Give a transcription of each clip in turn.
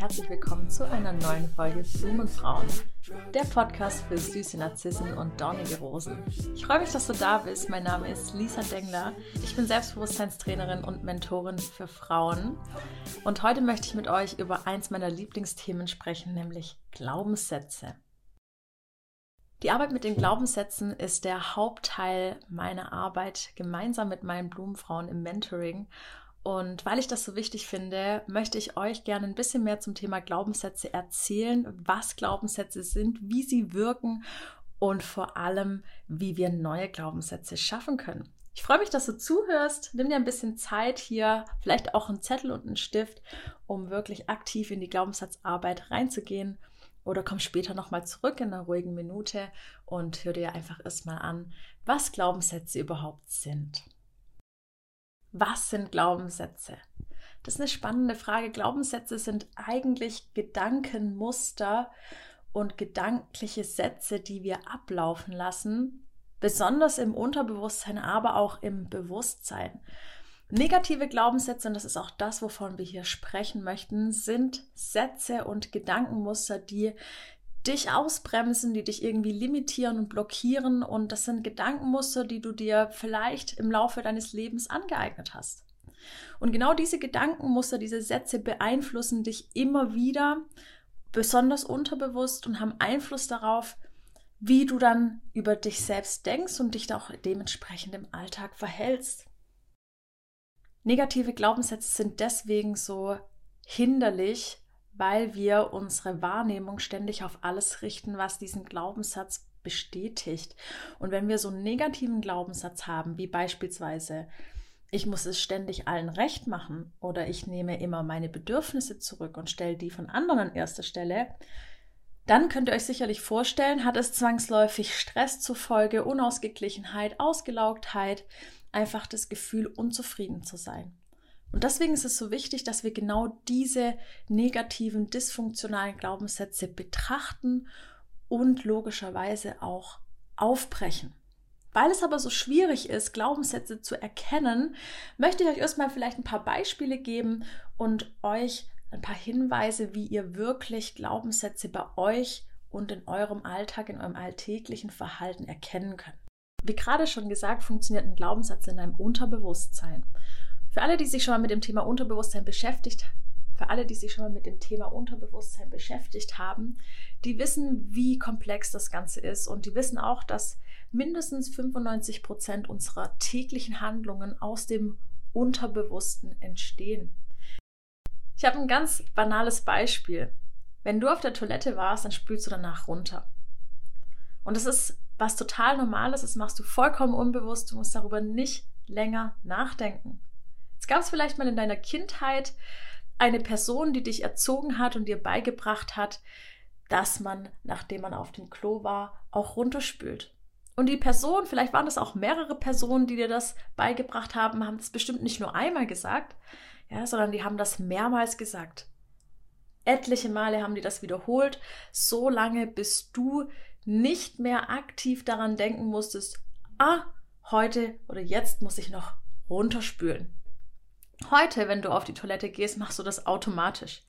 Herzlich willkommen zu einer neuen Folge Blumenfrauen, der Podcast für süße Narzissen und dornige Rosen. Ich freue mich, dass du da bist. Mein Name ist Lisa Dengler. Ich bin Selbstbewusstseinstrainerin und Mentorin für Frauen. Und heute möchte ich mit euch über eins meiner Lieblingsthemen sprechen, nämlich Glaubenssätze. Die Arbeit mit den Glaubenssätzen ist der Hauptteil meiner Arbeit gemeinsam mit meinen Blumenfrauen im Mentoring. Und weil ich das so wichtig finde, möchte ich euch gerne ein bisschen mehr zum Thema Glaubenssätze erzählen, was Glaubenssätze sind, wie sie wirken und vor allem, wie wir neue Glaubenssätze schaffen können. Ich freue mich, dass du zuhörst. Nimm dir ein bisschen Zeit hier, vielleicht auch einen Zettel und einen Stift, um wirklich aktiv in die Glaubenssatzarbeit reinzugehen. Oder komm später nochmal zurück in einer ruhigen Minute und hör dir einfach erstmal an, was Glaubenssätze überhaupt sind. Was sind Glaubenssätze? Das ist eine spannende Frage. Glaubenssätze sind eigentlich Gedankenmuster und gedankliche Sätze, die wir ablaufen lassen, besonders im Unterbewusstsein, aber auch im Bewusstsein. Negative Glaubenssätze, und das ist auch das, wovon wir hier sprechen möchten, sind Sätze und Gedankenmuster, die dich ausbremsen, die dich irgendwie limitieren und blockieren. Und das sind Gedankenmuster, die du dir vielleicht im Laufe deines Lebens angeeignet hast. Und genau diese Gedankenmuster, diese Sätze beeinflussen dich immer wieder, besonders unterbewusst und haben Einfluss darauf, wie du dann über dich selbst denkst und dich auch dementsprechend im Alltag verhältst. Negative Glaubenssätze sind deswegen so hinderlich, weil wir unsere Wahrnehmung ständig auf alles richten, was diesen Glaubenssatz bestätigt. Und wenn wir so einen negativen Glaubenssatz haben, wie beispielsweise, ich muss es ständig allen recht machen oder ich nehme immer meine Bedürfnisse zurück und stelle die von anderen an erster Stelle, dann könnt ihr euch sicherlich vorstellen, hat es zwangsläufig Stress zur Folge, Unausgeglichenheit, Ausgelaugtheit, einfach das Gefühl, unzufrieden zu sein. Und deswegen ist es so wichtig, dass wir genau diese negativen, dysfunktionalen Glaubenssätze betrachten und logischerweise auch aufbrechen. Weil es aber so schwierig ist, Glaubenssätze zu erkennen, möchte ich euch erstmal vielleicht ein paar Beispiele geben und euch ein paar Hinweise, wie ihr wirklich Glaubenssätze bei euch und in eurem Alltag, in eurem alltäglichen Verhalten erkennen könnt. Wie gerade schon gesagt, funktioniert ein Glaubenssatz in einem Unterbewusstsein. Für alle, die sich schon mal mit dem Thema Unterbewusstsein beschäftigt, für alle, die sich schon mal mit dem Thema Unterbewusstsein beschäftigt haben, die wissen, wie komplex das Ganze ist und die wissen auch, dass mindestens 95 Prozent unserer täglichen Handlungen aus dem Unterbewussten entstehen. Ich habe ein ganz banales Beispiel. Wenn du auf der Toilette warst, dann spülst du danach runter. Und das ist was total Normales, das machst du vollkommen unbewusst, du musst darüber nicht länger nachdenken. Es gab es vielleicht mal in deiner Kindheit eine Person, die dich erzogen hat und dir beigebracht hat, dass man, nachdem man auf dem Klo war, auch runterspült. Und die Person, vielleicht waren das auch mehrere Personen, die dir das beigebracht haben, haben das bestimmt nicht nur einmal gesagt, ja, sondern die haben das mehrmals gesagt. Etliche Male haben die das wiederholt, so lange, bis du nicht mehr aktiv daran denken musstest, ah, heute oder jetzt muss ich noch runterspülen. Heute, wenn du auf die Toilette gehst, machst du das automatisch.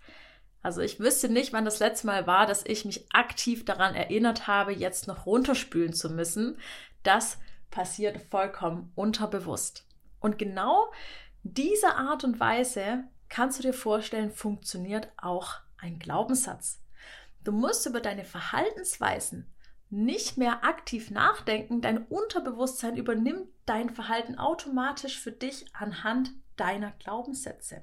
Also ich wüsste nicht, wann das letzte Mal war, dass ich mich aktiv daran erinnert habe, jetzt noch runterspülen zu müssen. Das passiert vollkommen unterbewusst. Und genau diese Art und Weise kannst du dir vorstellen, funktioniert auch ein Glaubenssatz. Du musst über deine Verhaltensweisen nicht mehr aktiv nachdenken. Dein Unterbewusstsein übernimmt dein Verhalten automatisch für dich anhand deiner Glaubenssätze.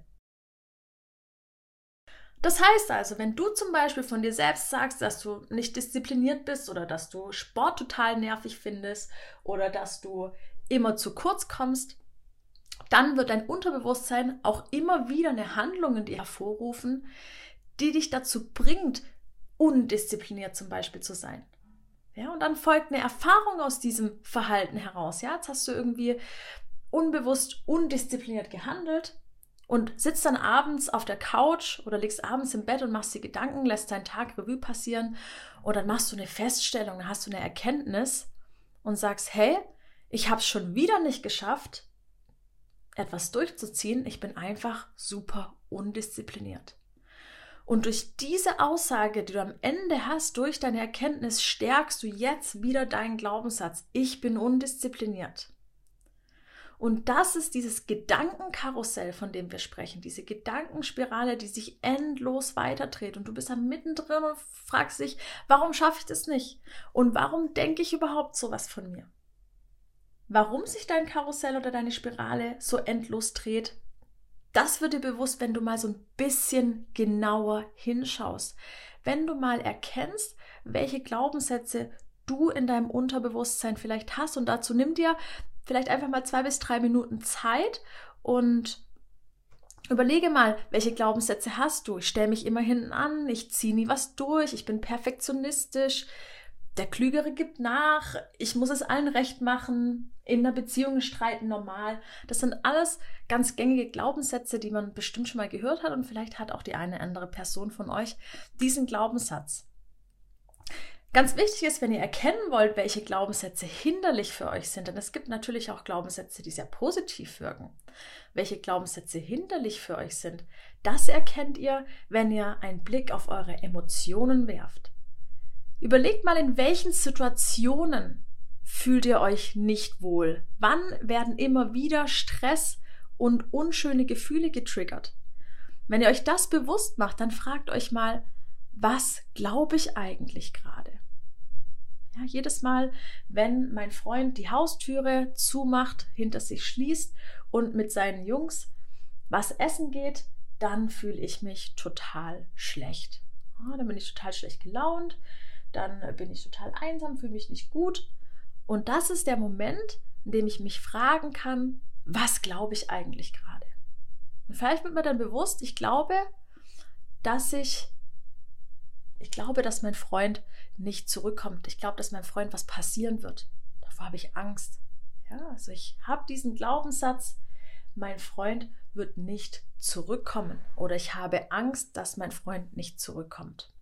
Das heißt also, wenn du zum Beispiel von dir selbst sagst, dass du nicht diszipliniert bist oder dass du Sport total nervig findest oder dass du immer zu kurz kommst, dann wird dein Unterbewusstsein auch immer wieder eine Handlung in dir hervorrufen, die dich dazu bringt, undiszipliniert zum Beispiel zu sein. Ja, und dann folgt eine Erfahrung aus diesem Verhalten heraus. Ja, jetzt hast du irgendwie unbewusst, undiszipliniert gehandelt und sitzt dann abends auf der Couch oder liegst abends im Bett und machst dir Gedanken, lässt deinen Tag Revue passieren und dann machst du eine Feststellung, hast du eine Erkenntnis und sagst, hey, ich habe es schon wieder nicht geschafft, etwas durchzuziehen. Ich bin einfach super undiszipliniert. Und durch diese Aussage, die du am Ende hast, durch deine Erkenntnis, stärkst du jetzt wieder deinen Glaubenssatz. Ich bin undiszipliniert. Und das ist dieses Gedankenkarussell, von dem wir sprechen, diese Gedankenspirale, die sich endlos weiterdreht. Und du bist da mittendrin und fragst dich, warum schaffe ich das nicht? Und warum denke ich überhaupt sowas von mir? Warum sich dein Karussell oder deine Spirale so endlos dreht, das wird dir bewusst, wenn du mal so ein bisschen genauer hinschaust. Wenn du mal erkennst, welche Glaubenssätze du in deinem Unterbewusstsein vielleicht hast. Und dazu nimm dir vielleicht einfach mal zwei bis drei Minuten Zeit und überlege mal, welche Glaubenssätze hast du. Ich stelle mich immer hinten an, ich ziehe nie was durch, ich bin perfektionistisch, der Klügere gibt nach, ich muss es allen recht machen, in einer Beziehung streiten normal. Das sind alles ganz gängige Glaubenssätze, die man bestimmt schon mal gehört hat und vielleicht hat auch die eine andere Person von euch diesen Glaubenssatz. Ganz wichtig ist, wenn ihr erkennen wollt, welche Glaubenssätze hinderlich für euch sind, denn es gibt natürlich auch Glaubenssätze, die sehr positiv wirken. Welche Glaubenssätze hinderlich für euch sind, das erkennt ihr, wenn ihr einen Blick auf eure Emotionen werft. Überlegt mal, in welchen Situationen fühlt ihr euch nicht wohl? Wann werden immer wieder Stress und unschöne Gefühle getriggert? Wenn ihr euch das bewusst macht, dann fragt euch mal, was glaube ich eigentlich gerade? Ja, jedes Mal, wenn mein Freund die Haustüre zumacht, hinter sich schließt und mit seinen Jungs was essen geht, dann fühle ich mich total schlecht. Ja, dann bin ich total schlecht gelaunt, dann bin ich total einsam, fühle mich nicht gut. Und das ist der Moment, in dem ich mich fragen kann, was glaube ich eigentlich gerade? Und vielleicht wird mir dann bewusst, ich glaube, dass ich, ich glaube, dass mein Freund nicht zurückkommt. Ich glaube, dass meinem Freund was passieren wird. Davor habe ich Angst. Ja, also ich habe diesen Glaubenssatz, mein Freund wird nicht zurückkommen oder ich habe Angst, dass mein Freund nicht zurückkommt.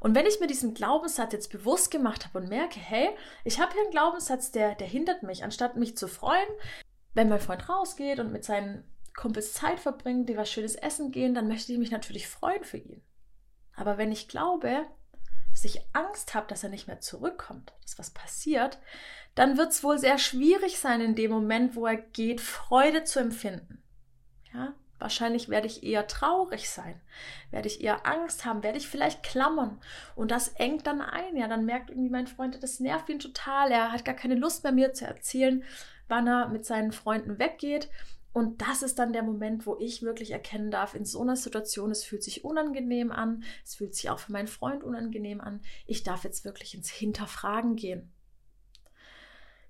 Und wenn ich mir diesen Glaubenssatz jetzt bewusst gemacht habe und merke, hey, ich habe hier einen Glaubenssatz, der, der hindert mich, anstatt mich zu freuen, wenn mein Freund rausgeht und mit seinen Kumpels Zeit verbringt, die was Schönes essen gehen, dann möchte ich mich natürlich freuen für ihn. Aber wenn ich glaube, dass ich Angst habe, dass er nicht mehr zurückkommt, dass was passiert, dann wird es wohl sehr schwierig sein, in dem Moment, wo er geht, Freude zu empfinden. Ja, Wahrscheinlich werde ich eher traurig sein, werde ich eher Angst haben, werde ich vielleicht klammern. Und das engt dann ein. Ja, dann merkt irgendwie mein Freund, das nervt ihn total. Er hat gar keine Lust mehr, mir zu erzählen, wann er mit seinen Freunden weggeht. Und das ist dann der Moment, wo ich wirklich erkennen darf, in so einer Situation, es fühlt sich unangenehm an, es fühlt sich auch für meinen Freund unangenehm an. Ich darf jetzt wirklich ins Hinterfragen gehen.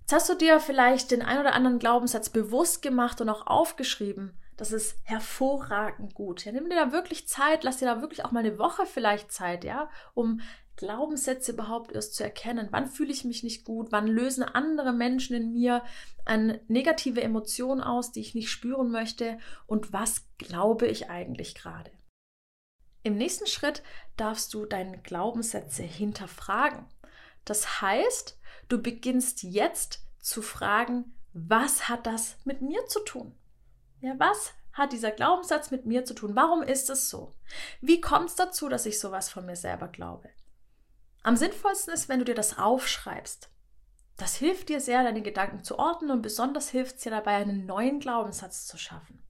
Jetzt hast du dir vielleicht den ein oder anderen Glaubenssatz bewusst gemacht und auch aufgeschrieben. Das ist hervorragend gut. Ja, nimm dir da wirklich Zeit, lass dir da wirklich auch mal eine Woche vielleicht Zeit, ja, um Glaubenssätze überhaupt erst zu erkennen. Wann fühle ich mich nicht gut? Wann lösen andere Menschen in mir eine negative Emotion aus, die ich nicht spüren möchte? Und was glaube ich eigentlich gerade? Im nächsten Schritt darfst du deine Glaubenssätze hinterfragen. Das heißt, du beginnst jetzt zu fragen, was hat das mit mir zu tun? Ja, was hat dieser Glaubenssatz mit mir zu tun? Warum ist es so? Wie kommt es dazu, dass ich sowas von mir selber glaube? Am sinnvollsten ist, wenn du dir das aufschreibst. Das hilft dir sehr, deine Gedanken zu ordnen und besonders hilft es dir dabei, einen neuen Glaubenssatz zu schaffen.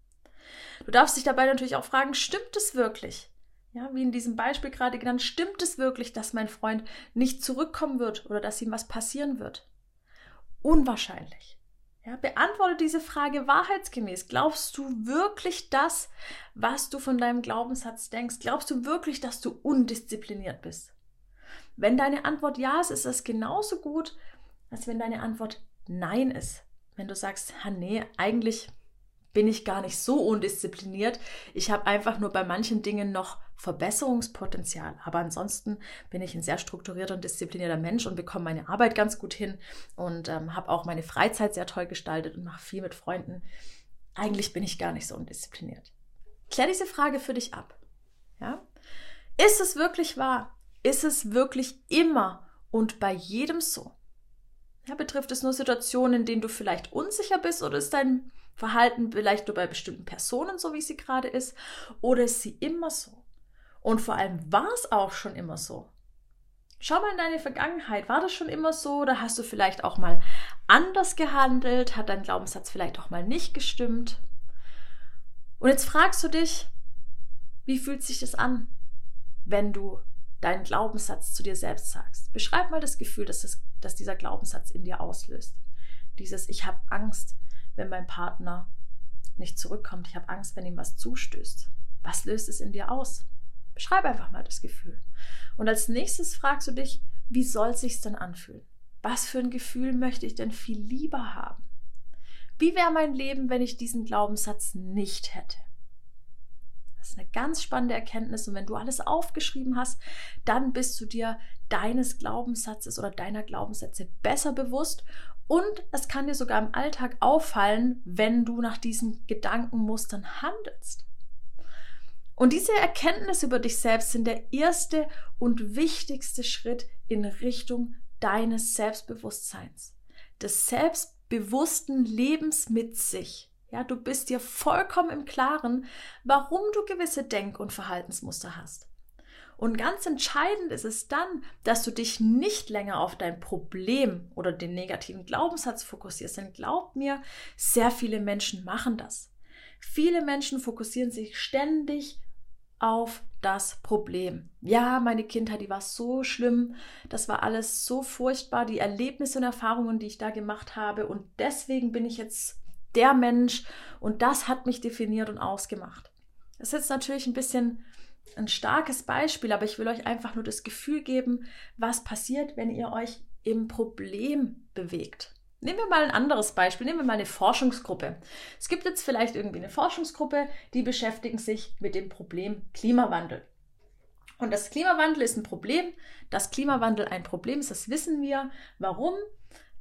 Du darfst dich dabei natürlich auch fragen, stimmt es wirklich? Ja, wie in diesem Beispiel gerade genannt, stimmt es wirklich, dass mein Freund nicht zurückkommen wird oder dass ihm was passieren wird? Unwahrscheinlich. Ja, beantworte diese Frage wahrheitsgemäß. Glaubst du wirklich das, was du von deinem Glaubenssatz denkst? Glaubst du wirklich, dass du undiszipliniert bist? Wenn deine Antwort ja ist, ist das genauso gut, als wenn deine Antwort nein ist. Wenn du sagst, nee, eigentlich bin ich gar nicht so undiszipliniert. Ich habe einfach nur bei manchen Dingen noch Verbesserungspotenzial. Aber ansonsten bin ich ein sehr strukturierter und disziplinierter Mensch und bekomme meine Arbeit ganz gut hin und ähm, habe auch meine Freizeit sehr toll gestaltet und mache viel mit Freunden. Eigentlich bin ich gar nicht so undiszipliniert. Klär diese Frage für dich ab. Ja? Ist es wirklich wahr? Ist es wirklich immer und bei jedem so? Ja, betrifft es nur Situationen, in denen du vielleicht unsicher bist oder ist dein Verhalten vielleicht nur bei bestimmten Personen so, wie sie gerade ist? Oder ist sie immer so? Und vor allem war es auch schon immer so. Schau mal in deine Vergangenheit. War das schon immer so oder hast du vielleicht auch mal anders gehandelt? Hat dein Glaubenssatz vielleicht auch mal nicht gestimmt? Und jetzt fragst du dich, wie fühlt sich das an, wenn du deinen Glaubenssatz zu dir selbst sagst? Beschreib mal das Gefühl, dass, das, dass dieser Glaubenssatz in dir auslöst. Dieses Ich habe Angst, wenn mein Partner nicht zurückkommt. Ich habe Angst, wenn ihm was zustößt. Was löst es in dir aus? Beschreib einfach mal das Gefühl. Und als nächstes fragst du dich, wie soll es sich denn anfühlen? Was für ein Gefühl möchte ich denn viel lieber haben? Wie wäre mein Leben, wenn ich diesen Glaubenssatz nicht hätte? Das ist eine ganz spannende Erkenntnis. Und wenn du alles aufgeschrieben hast, dann bist du dir deines Glaubenssatzes oder deiner Glaubenssätze besser bewusst. Und es kann dir sogar im Alltag auffallen, wenn du nach diesen Gedankenmustern handelst. Und diese Erkenntnis über dich selbst sind der erste und wichtigste Schritt in Richtung deines Selbstbewusstseins, des selbstbewussten Lebens mit sich. Ja, du bist dir vollkommen im Klaren, warum du gewisse Denk- und Verhaltensmuster hast. Und ganz entscheidend ist es dann, dass du dich nicht länger auf dein Problem oder den negativen Glaubenssatz fokussierst. Denn glaub mir, sehr viele Menschen machen das. Viele Menschen fokussieren sich ständig auf das Problem. Ja, meine Kindheit, die war so schlimm, das war alles so furchtbar, die Erlebnisse und Erfahrungen, die ich da gemacht habe und deswegen bin ich jetzt der Mensch und das hat mich definiert und ausgemacht. Das ist jetzt natürlich ein bisschen ein starkes Beispiel, aber ich will euch einfach nur das Gefühl geben, was passiert, wenn ihr euch im Problem bewegt. Nehmen wir mal ein anderes Beispiel. Nehmen wir mal eine Forschungsgruppe. Es gibt jetzt vielleicht irgendwie eine Forschungsgruppe, die beschäftigen sich mit dem Problem Klimawandel. Und das Klimawandel ist ein Problem. Das Klimawandel ein Problem ist, das wissen wir. Warum?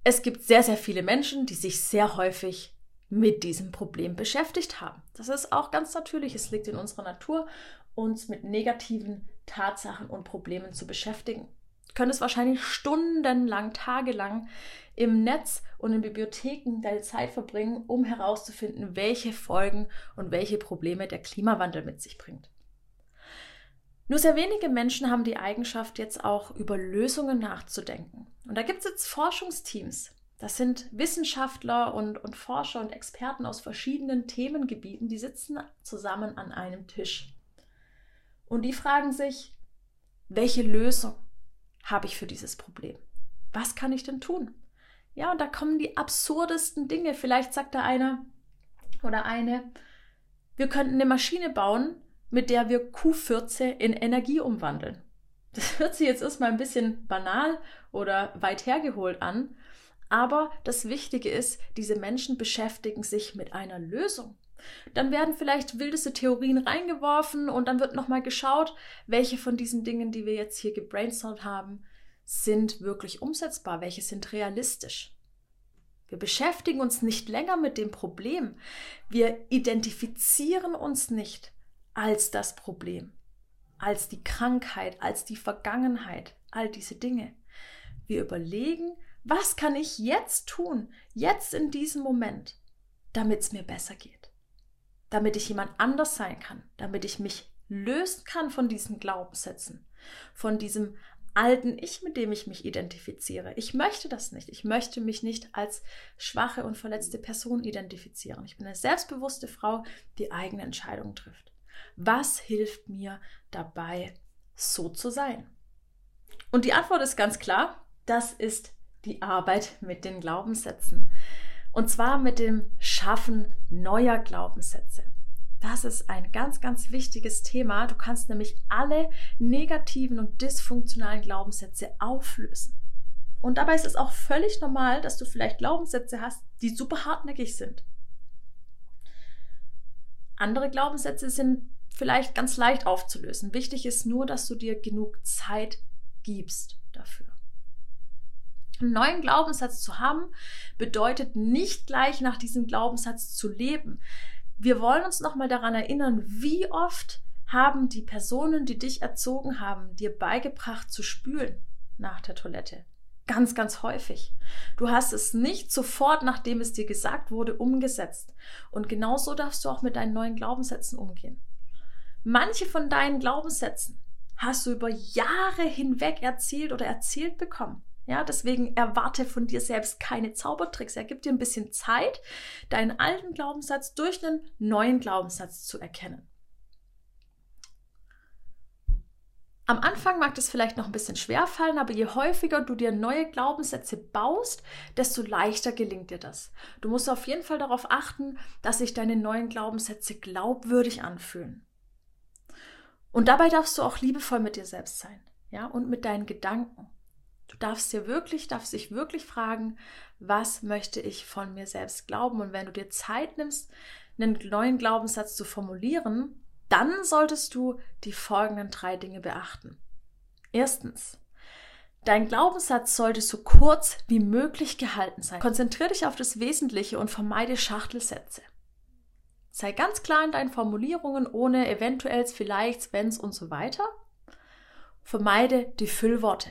Es gibt sehr, sehr viele Menschen, die sich sehr häufig mit diesem Problem beschäftigt haben. Das ist auch ganz natürlich. Es liegt in unserer Natur, uns mit negativen Tatsachen und Problemen zu beschäftigen. Du könntest wahrscheinlich stundenlang, tagelang im Netz und in Bibliotheken deine Zeit verbringen, um herauszufinden, welche Folgen und welche Probleme der Klimawandel mit sich bringt. Nur sehr wenige Menschen haben die Eigenschaft, jetzt auch über Lösungen nachzudenken. Und da gibt es jetzt Forschungsteams. Das sind Wissenschaftler und, und Forscher und Experten aus verschiedenen Themengebieten, die sitzen zusammen an einem Tisch. Und die fragen sich, welche Lösung habe ich für dieses Problem? Was kann ich denn tun? Ja, und da kommen die absurdesten Dinge. Vielleicht sagt da einer oder eine, wir könnten eine Maschine bauen, mit der wir Q14 in Energie umwandeln. Das hört sich jetzt erstmal ein bisschen banal oder weit hergeholt an, aber das Wichtige ist, diese Menschen beschäftigen sich mit einer Lösung. Dann werden vielleicht wildeste Theorien reingeworfen und dann wird nochmal geschaut, welche von diesen Dingen, die wir jetzt hier gebrainstormt haben, sind wirklich umsetzbar, welche sind realistisch. Wir beschäftigen uns nicht länger mit dem Problem. Wir identifizieren uns nicht als das Problem, als die Krankheit, als die Vergangenheit, all diese Dinge. Wir überlegen, was kann ich jetzt tun, jetzt in diesem Moment, damit es mir besser geht, damit ich jemand anders sein kann, damit ich mich lösen kann von diesen Glaubenssätzen, von diesem alten Ich, mit dem ich mich identifiziere. Ich möchte das nicht. Ich möchte mich nicht als schwache und verletzte Person identifizieren. Ich bin eine selbstbewusste Frau, die eigene Entscheidungen trifft. Was hilft mir dabei, so zu sein? Und die Antwort ist ganz klar, das ist die Arbeit mit den Glaubenssätzen. Und zwar mit dem Schaffen neuer Glaubenssätze. Das ist ein ganz, ganz wichtiges Thema. Du kannst nämlich alle negativen und dysfunktionalen Glaubenssätze auflösen. Und dabei ist es auch völlig normal, dass du vielleicht Glaubenssätze hast, die super hartnäckig sind. Andere Glaubenssätze sind vielleicht ganz leicht aufzulösen. Wichtig ist nur, dass du dir genug Zeit gibst dafür. Einen neuen Glaubenssatz zu haben, bedeutet nicht gleich nach diesem Glaubenssatz zu leben. Wir wollen uns nochmal daran erinnern, wie oft haben die Personen, die dich erzogen haben, dir beigebracht zu spülen nach der Toilette. Ganz, ganz häufig. Du hast es nicht sofort, nachdem es dir gesagt wurde, umgesetzt. Und genauso darfst du auch mit deinen neuen Glaubenssätzen umgehen. Manche von deinen Glaubenssätzen hast du über Jahre hinweg erzählt oder erzählt bekommen. Ja, deswegen erwarte von dir selbst keine Zaubertricks. Er gibt dir ein bisschen Zeit, deinen alten Glaubenssatz durch einen neuen Glaubenssatz zu erkennen. Am Anfang mag das vielleicht noch ein bisschen schwer fallen, aber je häufiger du dir neue Glaubenssätze baust, desto leichter gelingt dir das. Du musst auf jeden Fall darauf achten, dass sich deine neuen Glaubenssätze glaubwürdig anfühlen. Und dabei darfst du auch liebevoll mit dir selbst sein, ja, und mit deinen Gedanken. Du darfst dir wirklich, darfst dich wirklich fragen, was möchte ich von mir selbst glauben? Und wenn du dir Zeit nimmst, einen neuen Glaubenssatz zu formulieren, dann solltest du die folgenden drei Dinge beachten. Erstens, dein Glaubenssatz sollte so kurz wie möglich gehalten sein. Konzentriere dich auf das Wesentliche und vermeide Schachtelsätze. Sei ganz klar in deinen Formulierungen, ohne eventuells, vielleicht, wenn's und so weiter. Vermeide die Füllworte,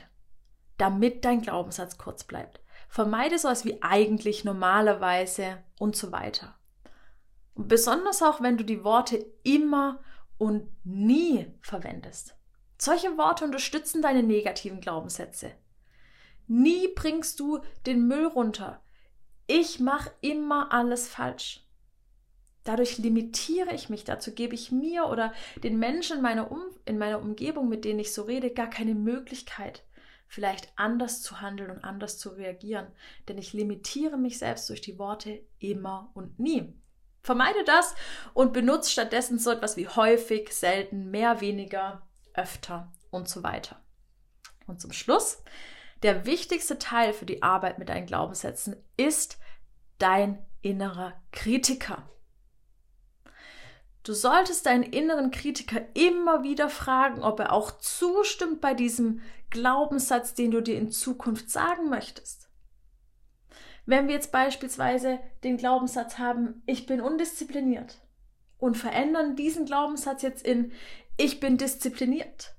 damit dein Glaubenssatz kurz bleibt. Vermeide sowas wie eigentlich, normalerweise und so weiter. Und besonders auch, wenn du die Worte immer und nie verwendest. Solche Worte unterstützen deine negativen Glaubenssätze. Nie bringst du den Müll runter. Ich mache immer alles falsch. Dadurch limitiere ich mich, dazu gebe ich mir oder den Menschen in meiner, um in meiner Umgebung, mit denen ich so rede, gar keine Möglichkeit, vielleicht anders zu handeln und anders zu reagieren. Denn ich limitiere mich selbst durch die Worte immer und nie. Vermeide das und benutze stattdessen so etwas wie häufig, selten, mehr, weniger, öfter und so weiter. Und zum Schluss, der wichtigste Teil für die Arbeit mit deinen Glaubenssätzen ist dein innerer Kritiker. Du solltest deinen inneren Kritiker immer wieder fragen, ob er auch zustimmt bei diesem Glaubenssatz, den du dir in Zukunft sagen möchtest. Wenn wir jetzt beispielsweise den Glaubenssatz haben, ich bin undiszipliniert und verändern diesen Glaubenssatz jetzt in ich bin diszipliniert,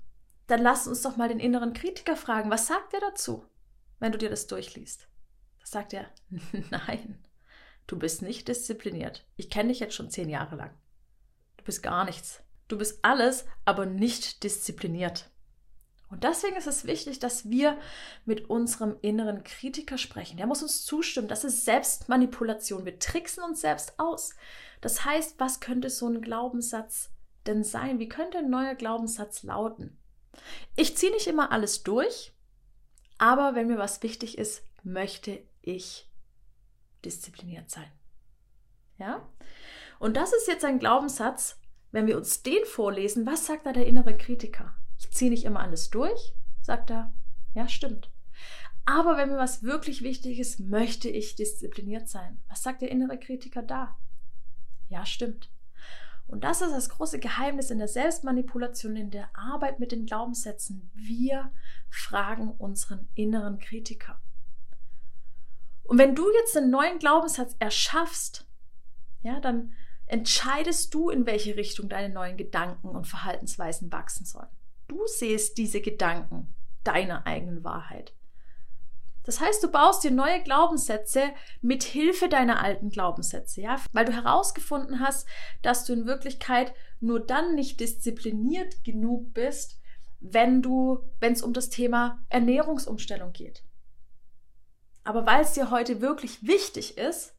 dann lass uns doch mal den inneren Kritiker fragen, was sagt er dazu, wenn du dir das durchliest? Da sagt er, nein, du bist nicht diszipliniert. Ich kenne dich jetzt schon zehn Jahre lang. Du bist gar nichts. Du bist alles, aber nicht diszipliniert. Und deswegen ist es wichtig, dass wir mit unserem inneren Kritiker sprechen. Der muss uns zustimmen. Das ist Selbstmanipulation. Wir tricksen uns selbst aus. Das heißt, was könnte so ein Glaubenssatz denn sein? Wie könnte ein neuer Glaubenssatz lauten? Ich ziehe nicht immer alles durch, aber wenn mir was wichtig ist, möchte ich diszipliniert sein. Ja? Und das ist jetzt ein Glaubenssatz, wenn wir uns den vorlesen, was sagt da der innere Kritiker? ich ziehe nicht immer alles durch, sagt er, ja, stimmt. Aber wenn mir was wirklich wichtig ist, möchte ich diszipliniert sein. Was sagt der innere Kritiker da? Ja, stimmt. Und das ist das große Geheimnis in der Selbstmanipulation, in der Arbeit mit den Glaubenssätzen. Wir fragen unseren inneren Kritiker. Und wenn du jetzt einen neuen Glaubenssatz erschaffst, ja, dann entscheidest du, in welche Richtung deine neuen Gedanken und Verhaltensweisen wachsen sollen. Du siehst diese Gedanken deiner eigenen Wahrheit. Das heißt, du baust dir neue Glaubenssätze mit Hilfe deiner alten Glaubenssätze, ja, weil du herausgefunden hast, dass du in Wirklichkeit nur dann nicht diszipliniert genug bist, wenn du, wenn es um das Thema Ernährungsumstellung geht. Aber weil es dir heute wirklich wichtig ist,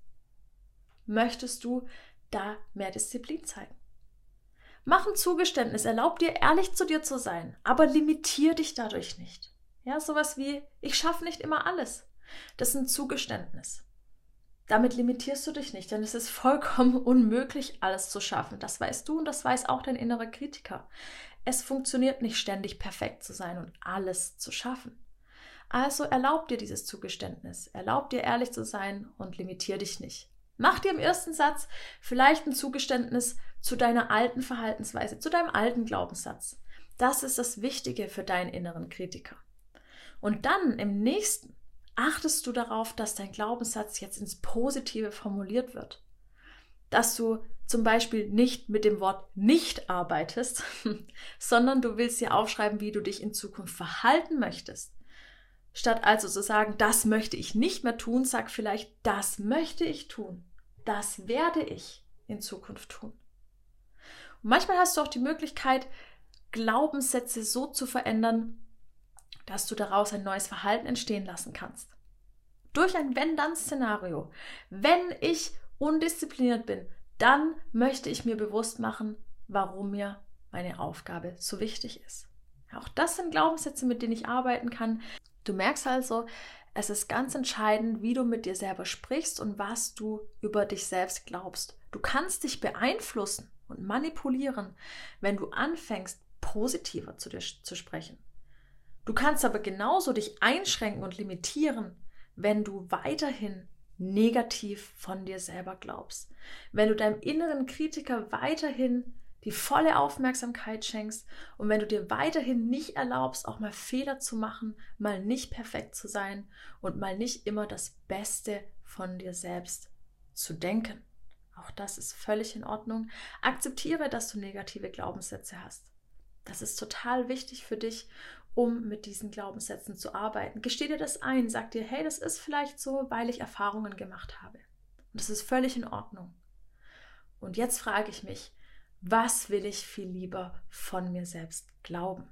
möchtest du da mehr Disziplin zeigen. Mach ein Zugeständnis, erlaub dir ehrlich zu dir zu sein, aber limitier dich dadurch nicht. Ja, sowas wie, ich schaffe nicht immer alles. Das ist ein Zugeständnis. Damit limitierst du dich nicht, denn es ist vollkommen unmöglich, alles zu schaffen. Das weißt du und das weiß auch dein innerer Kritiker. Es funktioniert nicht ständig perfekt zu sein und alles zu schaffen. Also erlaub dir dieses Zugeständnis, erlaub dir ehrlich zu sein und limitier dich nicht. Mach dir im ersten Satz vielleicht ein Zugeständnis zu deiner alten Verhaltensweise, zu deinem alten Glaubenssatz. Das ist das Wichtige für deinen inneren Kritiker. Und dann im nächsten achtest du darauf, dass dein Glaubenssatz jetzt ins Positive formuliert wird. Dass du zum Beispiel nicht mit dem Wort nicht arbeitest, sondern du willst dir aufschreiben, wie du dich in Zukunft verhalten möchtest. Statt also zu sagen, das möchte ich nicht mehr tun, sag vielleicht, das möchte ich tun. Das werde ich in Zukunft tun. manchmal hast du auch die Möglichkeit, Glaubenssätze so zu verändern, dass du daraus ein neues Verhalten entstehen lassen kannst. Durch ein Wenn-Dann-Szenario. Wenn ich undiszipliniert bin, dann möchte ich mir bewusst machen, warum mir meine Aufgabe so wichtig ist. Auch das sind Glaubenssätze, mit denen ich arbeiten kann. Du merkst also, es ist ganz entscheidend, wie du mit dir selber sprichst und was du über dich selbst glaubst. Du kannst dich beeinflussen und manipulieren, wenn du anfängst, positiver zu dir zu sprechen. Du kannst aber genauso dich einschränken und limitieren, wenn du weiterhin negativ von dir selber glaubst. Wenn du deinem inneren Kritiker weiterhin die volle Aufmerksamkeit schenkst und wenn du dir weiterhin nicht erlaubst, auch mal Fehler zu machen, mal nicht perfekt zu sein und mal nicht immer das Beste von dir selbst zu denken. Auch das ist völlig in Ordnung. Akzeptiere, dass du negative Glaubenssätze hast. Das ist total wichtig für dich, um mit diesen Glaubenssätzen zu arbeiten. Gesteh dir das ein, sag dir, hey, das ist vielleicht so, weil ich Erfahrungen gemacht habe. Und das ist völlig in Ordnung. Und jetzt frage ich mich, was will ich viel lieber von mir selbst glauben?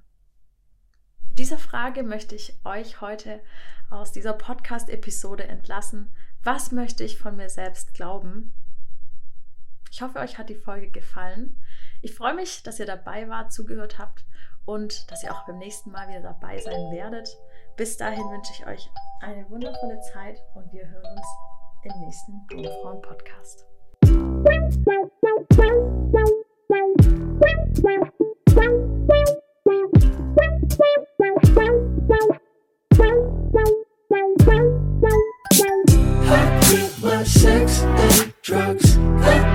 Dieser Frage möchte ich euch heute aus dieser Podcast-Episode entlassen. Was möchte ich von mir selbst glauben? Ich hoffe, euch hat die Folge gefallen. Ich freue mich, dass ihr dabei wart, zugehört habt und dass ihr auch beim nächsten Mal wieder dabei sein werdet. Bis dahin wünsche ich euch eine wundervolle Zeit und wir hören uns im nächsten I Hot my sex, and drugs.